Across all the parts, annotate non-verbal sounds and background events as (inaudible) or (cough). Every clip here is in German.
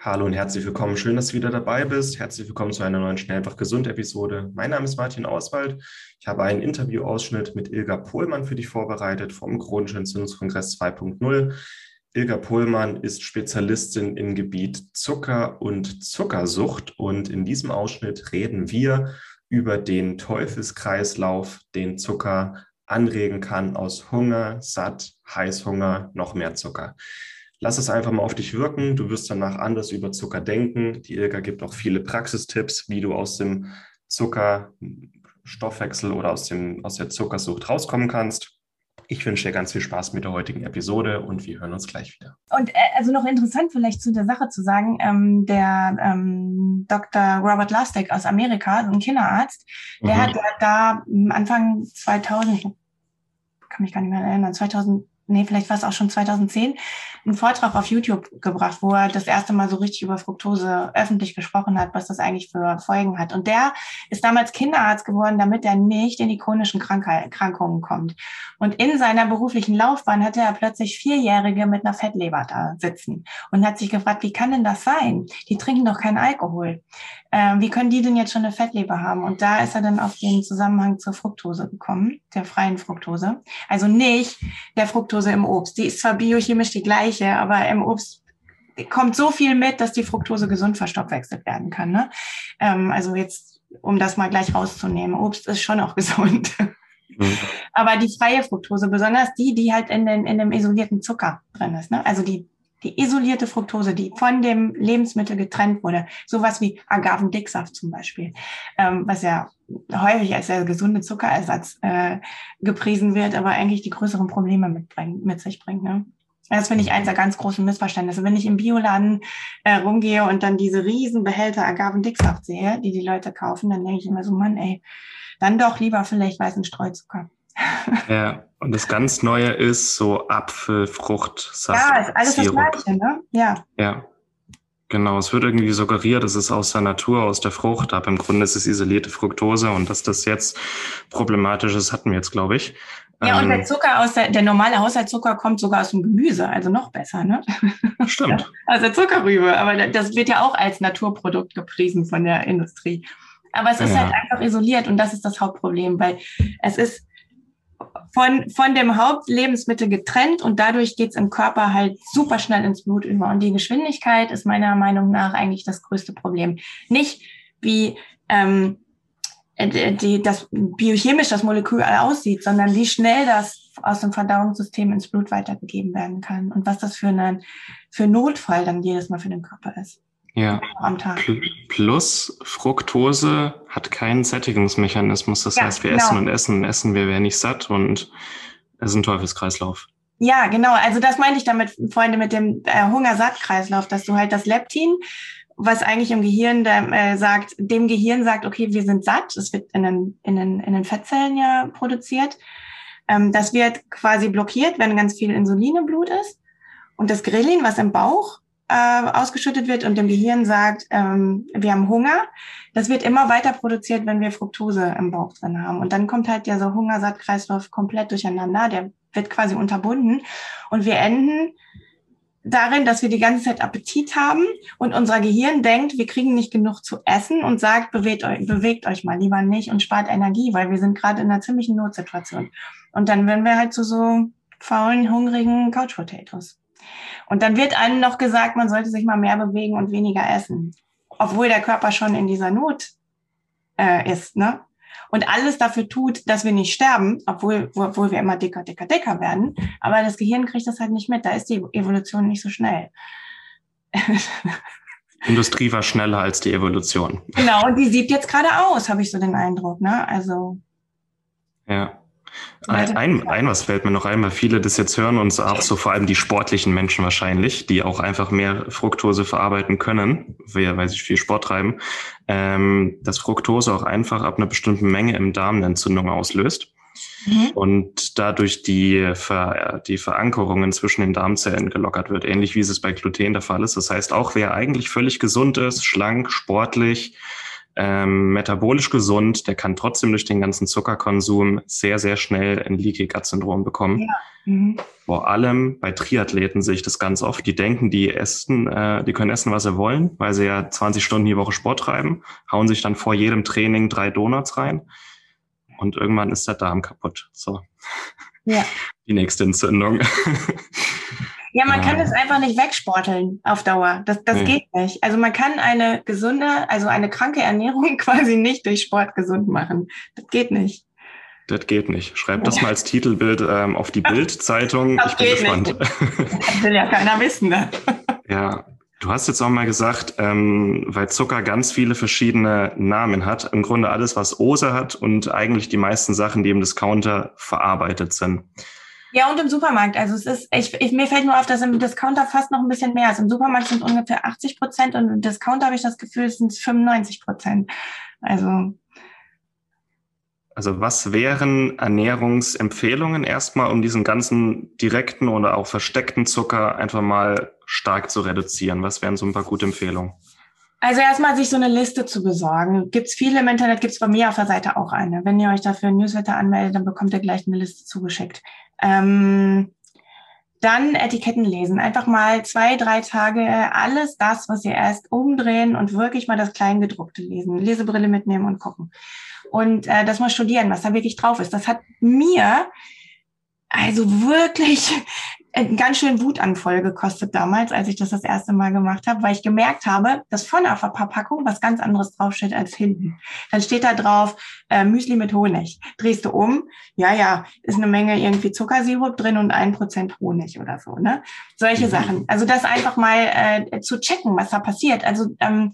Hallo und herzlich willkommen. Schön, dass du wieder dabei bist. Herzlich willkommen zu einer neuen Schnell einfach gesund Episode. Mein Name ist Martin Auswald. Ich habe einen Interviewausschnitt mit Ilga Pohlmann für dich vorbereitet vom Chronischen Entzündungskongress 2.0. Ilga Pohlmann ist Spezialistin im Gebiet Zucker und Zuckersucht und in diesem Ausschnitt reden wir über den Teufelskreislauf, den Zucker anregen kann aus Hunger, Satt, Heißhunger, noch mehr Zucker. Lass es einfach mal auf dich wirken. Du wirst danach anders über Zucker denken. Die Ilka gibt auch viele Praxistipps, wie du aus dem Zuckerstoffwechsel oder aus, dem, aus der Zuckersucht rauskommen kannst. Ich wünsche dir ganz viel Spaß mit der heutigen Episode und wir hören uns gleich wieder. Und äh, also noch interessant vielleicht zu der Sache zu sagen, ähm, der ähm, Dr. Robert Lustig aus Amerika, ein Kinderarzt, der mhm. hat da Anfang 2000, kann mich gar nicht mehr erinnern, 2000 nee, vielleicht war es auch schon 2010, einen Vortrag auf YouTube gebracht, wo er das erste Mal so richtig über Fructose öffentlich gesprochen hat, was das eigentlich für Folgen hat. Und der ist damals Kinderarzt geworden, damit er nicht in die chronischen Krankheiten kommt. Und in seiner beruflichen Laufbahn hatte er plötzlich Vierjährige mit einer Fettleber da sitzen und hat sich gefragt, wie kann denn das sein? Die trinken doch keinen Alkohol. Ähm, wie können die denn jetzt schon eine Fettleber haben? Und da ist er dann auf den Zusammenhang zur Fructose gekommen, der freien Fructose. Also nicht der Fructose im Obst. Die ist zwar biochemisch die gleiche, aber im Obst kommt so viel mit, dass die Fructose gesund verstoffwechselt werden kann. Ne? Ähm, also jetzt, um das mal gleich rauszunehmen, Obst ist schon auch (laughs) gesund. Mhm. Aber die freie Fructose, besonders die, die halt in, den, in dem isolierten Zucker drin ist, ne? also die die isolierte Fructose, die von dem Lebensmittel getrennt wurde, sowas wie Agavendicksaft zum Beispiel, ähm, was ja häufig als der gesunde Zuckerersatz äh, gepriesen wird, aber eigentlich die größeren Probleme mitbringt, mit sich bringt. Ne? Das finde ich eins der ganz großen Missverständnisse. Wenn ich im Bioladen äh, rumgehe und dann diese riesen Behälter Agavendicksaft sehe, die die Leute kaufen, dann denke ich immer so, Mann, ey, dann doch lieber vielleicht weißen Streuzucker. (laughs) Ja, und das ganz Neue ist so Apfel, Frucht, Saft. Ja, ist alles das Gleiche, ne? Ja. Ja. Genau, es wird irgendwie suggeriert, es ist aus der Natur, aus der Frucht, aber im Grunde ist es isolierte Fructose und dass das jetzt problematisch ist, hatten wir jetzt, glaube ich. Ja, und der ähm, Zucker aus der, der normale Haushaltszucker kommt sogar aus dem Gemüse, also noch besser, ne? Stimmt. (laughs) Also Zuckerrübe, aber das wird ja auch als Naturprodukt gepriesen von der Industrie. Aber es ist ja. halt einfach isoliert und das ist das Hauptproblem, weil es ist von, von dem Hauptlebensmittel getrennt und dadurch geht's im Körper halt super schnell ins Blut über. Und die Geschwindigkeit ist meiner Meinung nach eigentlich das größte Problem. Nicht wie ähm, die, das biochemisch das Molekül aussieht, sondern wie schnell das aus dem Verdauungssystem ins Blut weitergegeben werden kann und was das für, einen, für Notfall dann jedes Mal für den Körper ist. Ja. Am Tag. Plus Fructose hat keinen Sättigungsmechanismus. Das ja, heißt, wir genau. essen und essen und essen, wir werden nicht satt und es ist ein Teufelskreislauf. Ja, genau. Also das meinte ich damit, Freunde, mit dem äh, Hungersattkreislauf, dass du halt das Leptin, was eigentlich im Gehirn äh, sagt, dem Gehirn sagt, okay, wir sind satt. Es wird in den, in den, in den Fettzellen ja produziert. Ähm, das wird quasi blockiert, wenn ganz viel Insulin im Blut ist. Und das Grelin, was im Bauch äh, ausgeschüttet wird und dem Gehirn sagt, ähm, wir haben Hunger. Das wird immer weiter produziert, wenn wir Fructose im Bauch drin haben. Und dann kommt halt so Hungersattkreislauf komplett durcheinander. Der wird quasi unterbunden. Und wir enden darin, dass wir die ganze Zeit Appetit haben und unser Gehirn denkt, wir kriegen nicht genug zu essen und sagt, bewegt euch, bewegt euch mal lieber nicht und spart Energie, weil wir sind gerade in einer ziemlichen Notsituation. Und dann werden wir halt zu so faulen, hungrigen Couch Potatoes. Und dann wird einem noch gesagt, man sollte sich mal mehr bewegen und weniger essen, obwohl der Körper schon in dieser Not äh, ist, ne? Und alles dafür tut, dass wir nicht sterben, obwohl, obwohl wir immer dicker, dicker, dicker werden. Aber das Gehirn kriegt das halt nicht mit. Da ist die Evolution nicht so schnell. (laughs) Industrie war schneller als die Evolution. Genau, und die sieht jetzt gerade aus, habe ich so den Eindruck. Ne? Also. Ja. Ein, ein, was fällt mir noch ein, weil viele das jetzt hören und auch so vor allem die sportlichen Menschen wahrscheinlich, die auch einfach mehr Fructose verarbeiten können, weil sie viel Sport treiben, ähm, dass Fructose auch einfach ab einer bestimmten Menge im Darm eine Entzündung auslöst. Mhm. Und dadurch die, Ver, die Verankerungen zwischen den Darmzellen gelockert wird, ähnlich wie es bei Gluten der Fall ist. Das heißt, auch wer eigentlich völlig gesund ist, schlank, sportlich, ähm, metabolisch gesund, der kann trotzdem durch den ganzen Zuckerkonsum sehr, sehr schnell ein Leaky Gut Syndrom bekommen. Ja. Mhm. Vor allem bei Triathleten sehe ich das ganz oft. Die denken, die essen, äh, die können essen, was sie wollen, weil sie ja 20 Stunden die Woche Sport treiben, hauen sich dann vor jedem Training drei Donuts rein und irgendwann ist der Darm kaputt. So. Ja. (laughs) Die nächste Entzündung. (laughs) Ja, man kann es einfach nicht wegsporteln auf Dauer. Das, das nee. geht nicht. Also man kann eine gesunde, also eine kranke Ernährung (laughs) quasi nicht durch Sport gesund machen. Das geht nicht. Das geht nicht. Schreib das mal als Titelbild ähm, auf die Bild-Zeitung. Ich bin gespannt. Nicht. Das will ja keiner wissen. Ne? (laughs) Ja, du hast jetzt auch mal gesagt, ähm, weil Zucker ganz viele verschiedene Namen hat. Im Grunde alles, was Ose hat und eigentlich die meisten Sachen, die im Discounter verarbeitet sind. Ja, und im Supermarkt. Also es ist, ich, ich, mir fällt nur auf, dass im Discounter fast noch ein bisschen mehr ist. Im Supermarkt sind ungefähr 80 Prozent und im Discounter habe ich das Gefühl, es sind 95 Prozent. Also. Also was wären Ernährungsempfehlungen erstmal, um diesen ganzen direkten oder auch versteckten Zucker einfach mal stark zu reduzieren? Was wären so ein paar gute Empfehlungen? Also erstmal sich so eine Liste zu besorgen. Gibt's viele im Internet, gibt's bei mir auf der Seite auch eine. Wenn ihr euch dafür ein Newsletter anmeldet, dann bekommt ihr gleich eine Liste zugeschickt. Ähm, dann Etiketten lesen. Einfach mal zwei, drei Tage alles das, was ihr erst umdrehen und wirklich mal das Kleingedruckte lesen. Lesebrille mitnehmen und gucken. Und äh, das mal studieren, was da wirklich drauf ist. Das hat mir also wirklich einen ganz schön Wutanfall gekostet damals, als ich das das erste Mal gemacht habe, weil ich gemerkt habe, dass vorne auf der Verpackung was ganz anderes draufsteht als hinten. Dann steht da drauf äh, Müsli mit Honig. Drehst du um, ja, ja, ist eine Menge irgendwie Zuckersirup drin und ein Prozent Honig oder so, ne? Solche mhm. Sachen. Also das einfach mal äh, zu checken, was da passiert. Also ähm,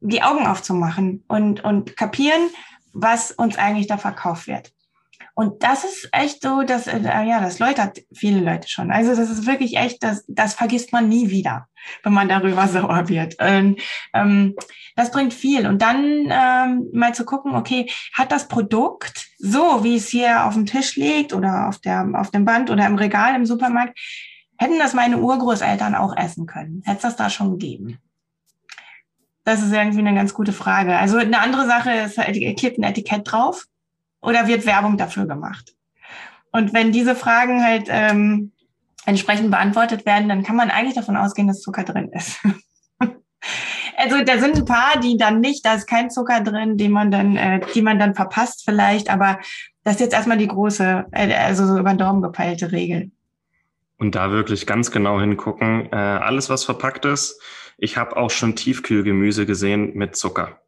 die Augen aufzumachen und, und kapieren, was uns eigentlich da verkauft wird. Und das ist echt so, dass, äh, ja, das läutert viele Leute schon. Also das ist wirklich echt, das, das vergisst man nie wieder, wenn man darüber (laughs) sauer wird. Und, ähm, das bringt viel. Und dann ähm, mal zu gucken, okay, hat das Produkt, so wie es hier auf dem Tisch liegt oder auf, der, auf dem Band oder im Regal im Supermarkt, hätten das meine Urgroßeltern auch essen können? Hätte es das da schon gegeben? Das ist irgendwie eine ganz gute Frage. Also eine andere Sache ist, klebt ein Etikett drauf oder wird Werbung dafür gemacht? Und wenn diese Fragen halt ähm, entsprechend beantwortet werden, dann kann man eigentlich davon ausgehen, dass Zucker drin ist. (laughs) also da sind ein paar, die dann nicht, da ist kein Zucker drin, den man dann, äh, die man dann verpasst vielleicht, aber das ist jetzt erstmal die große, äh, also so über den Daumen gepeilte Regel. Und da wirklich ganz genau hingucken. Äh, alles, was verpackt ist. Ich habe auch schon Tiefkühlgemüse gesehen mit Zucker.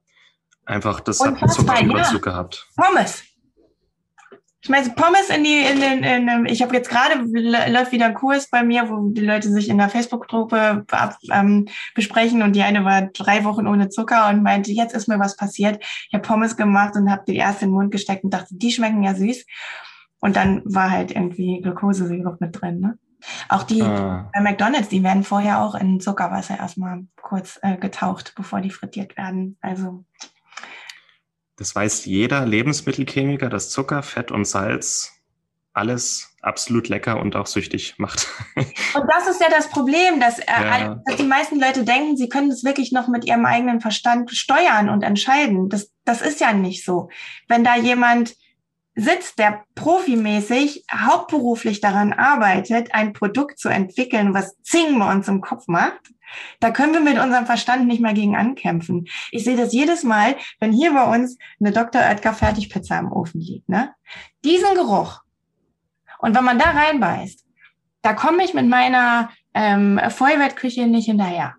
Einfach, das Und hat Zuckerüberzug ja. gehabt. Pommes. Ich meine, Pommes in die, in den, in, in, ich habe jetzt gerade läuft wieder ein Kurs bei mir, wo die Leute sich in der Facebook-Gruppe ähm, besprechen und die eine war drei Wochen ohne Zucker und meinte, jetzt ist mir was passiert. Ich habe Pommes gemacht und habe die erste in den Mund gesteckt und dachte, die schmecken ja süß. Und dann war halt irgendwie Glukosesirup mit drin. Ne? Auch die ah. bei McDonalds, die werden vorher auch in Zuckerwasser erstmal kurz äh, getaucht, bevor die frittiert werden. Also das weiß jeder Lebensmittelchemiker, dass Zucker, Fett und Salz alles absolut lecker und auch süchtig macht. (laughs) Und das ist ja das Problem, dass, äh, ja. dass die meisten Leute denken, sie können das wirklich noch mit ihrem eigenen Verstand steuern und entscheiden. Das, das ist ja nicht so. Wenn da jemand sitzt, der profimäßig hauptberuflich daran arbeitet, ein Produkt zu entwickeln, was Zing bei uns im Kopf macht, da können wir mit unserem Verstand nicht mehr gegen ankämpfen. Ich sehe das jedes Mal, wenn hier bei uns eine Dr. Oetker Fertigpizza im Ofen liegt. Ne? Diesen Geruch. Und wenn man da reinbeißt, da komme ich mit meiner ähm, Feuerwerkküche nicht hinterher.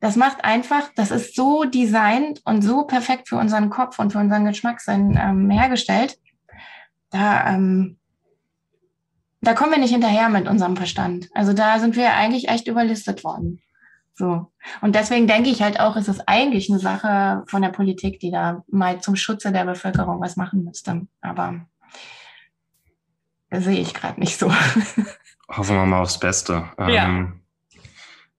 Das macht einfach, das ist so designt und so perfekt für unseren Kopf und für unseren Geschmackssinn ähm, hergestellt. Da, ähm, da kommen wir nicht hinterher mit unserem Verstand. Also da sind wir eigentlich echt überlistet worden. So. Und deswegen denke ich halt auch, es ist eigentlich eine Sache von der Politik, die da mal zum Schutze der Bevölkerung was machen müsste. Aber sehe ich gerade nicht so. Hoffen wir mal aufs Beste. Ja. Ähm,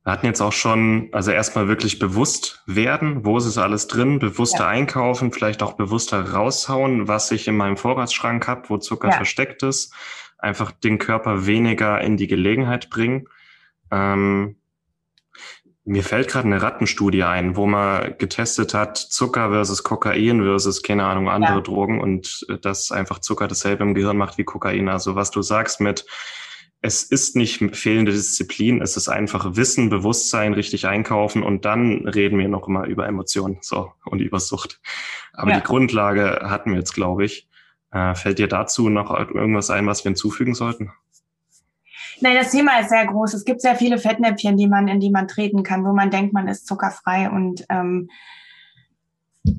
wir hatten jetzt auch schon, also erstmal wirklich bewusst werden, wo ist es alles drin, bewusster ja. einkaufen, vielleicht auch bewusster raushauen, was ich in meinem Vorratsschrank habe, wo Zucker ja. versteckt ist. Einfach den Körper weniger in die Gelegenheit bringen. Ähm, Mir fällt gerade eine Rattenstudie ein, wo man getestet hat, Zucker versus Kokain versus, keine Ahnung, andere ja. Drogen und äh, dass einfach Zucker dasselbe im Gehirn macht wie Kokain. Also was du sagst mit, es ist nicht fehlende Disziplin, es ist einfach Wissen, Bewusstsein, richtig einkaufen und dann reden wir noch mal über Emotionen so und über Sucht. Aber ja. die Grundlage hatten wir jetzt, glaube ich. Äh, fällt dir dazu noch irgendwas ein, was wir hinzufügen sollten? Nein, das Thema ist sehr groß. Es gibt sehr viele Fettnäpfchen, die man, in die man treten kann, wo man denkt, man ist zuckerfrei und ähm,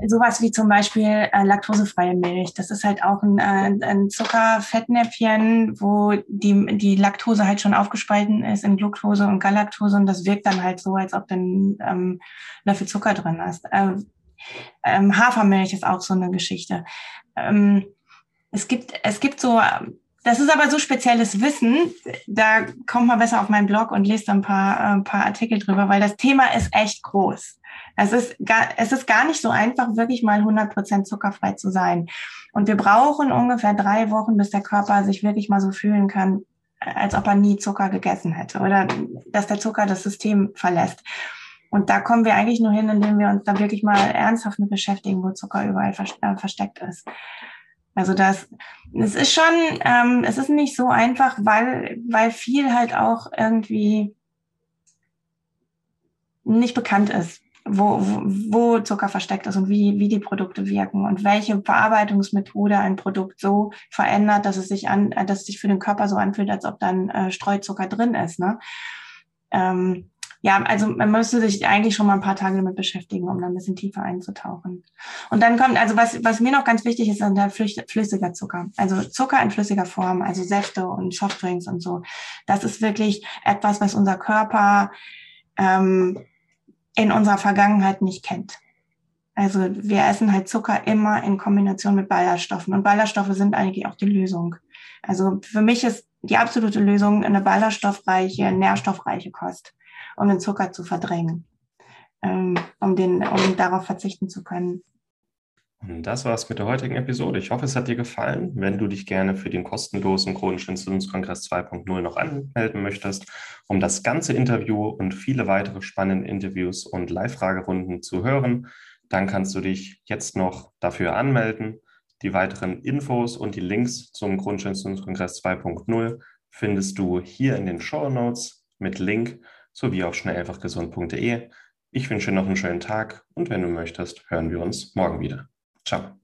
sowas wie zum Beispiel äh, laktosefreie Milch. Das ist halt auch ein, äh, ein Zuckerfettnäpfchen, wo die, die Laktose halt schon aufgespalten ist in Glucose und Galaktose und das wirkt dann halt so, als ob dann ähm, Löffel Zucker drin ist. Ähm, ähm, Hafermilch ist auch so eine Geschichte. Ähm, es gibt, es gibt so das ist aber so spezielles Wissen. Da kommt man besser auf meinen Blog und lest ein paar, äh, ein paar Artikel drüber, weil das Thema ist echt groß. Es ist, gar, es ist gar nicht so einfach, wirklich mal 100 Prozent zuckerfrei zu sein. Und wir brauchen ungefähr drei Wochen, bis der Körper sich wirklich mal so fühlen kann, als ob er nie Zucker gegessen hätte oder dass der Zucker das System verlässt. Und da kommen wir eigentlich nur hin, indem wir uns da wirklich mal ernsthaft mit beschäftigen, wo Zucker überall äh, versteckt ist. Also das, es ist schon, ähm, es ist nicht so einfach, weil, weil viel halt auch irgendwie nicht bekannt ist, wo, wo, Zucker versteckt ist und wie, wie die Produkte wirken und welche Verarbeitungsmethode ein Produkt so verändert, dass es sich an, dass es sich für den Körper so anfühlt, als ob dann äh, Streuzucker drin ist. Ne? Ähm, ja, also man müsste sich eigentlich schon mal ein paar Tage damit beschäftigen, um da ein bisschen tiefer einzutauchen. Und dann kommt, also was, was mir noch ganz wichtig ist, ist der flüssiger Zucker. Also Zucker in flüssiger Form, also Säfte und Softdrinks und so. Das ist wirklich etwas, was unser Körper ähm, in unserer Vergangenheit nicht kennt. Also wir essen halt Zucker immer in Kombination mit Ballaststoffen. Und Ballaststoffe sind eigentlich auch die Lösung. Also für mich ist die absolute Lösung eine ballaststoffreiche, nährstoffreiche Kost um den Zucker zu verdrängen, ähm, um, den, um darauf verzichten zu können. Das war's mit der heutigen Episode. Ich hoffe, es hat dir gefallen. Wenn du dich gerne für den kostenlosen chronischen Entzündungskongress 2.0 noch anmelden möchtest, um das ganze Interview und viele weitere spannende Interviews und Live-Fragerunden zu hören, dann kannst du dich jetzt noch dafür anmelden. Die weiteren Infos und die Links zum chronischen Entzündungskongress 2.0 findest du hier in den Show Notes mit Link sowie auf schnelleinfachgesund.de. Ich wünsche noch einen schönen Tag und wenn du möchtest, hören wir uns morgen wieder. Ciao.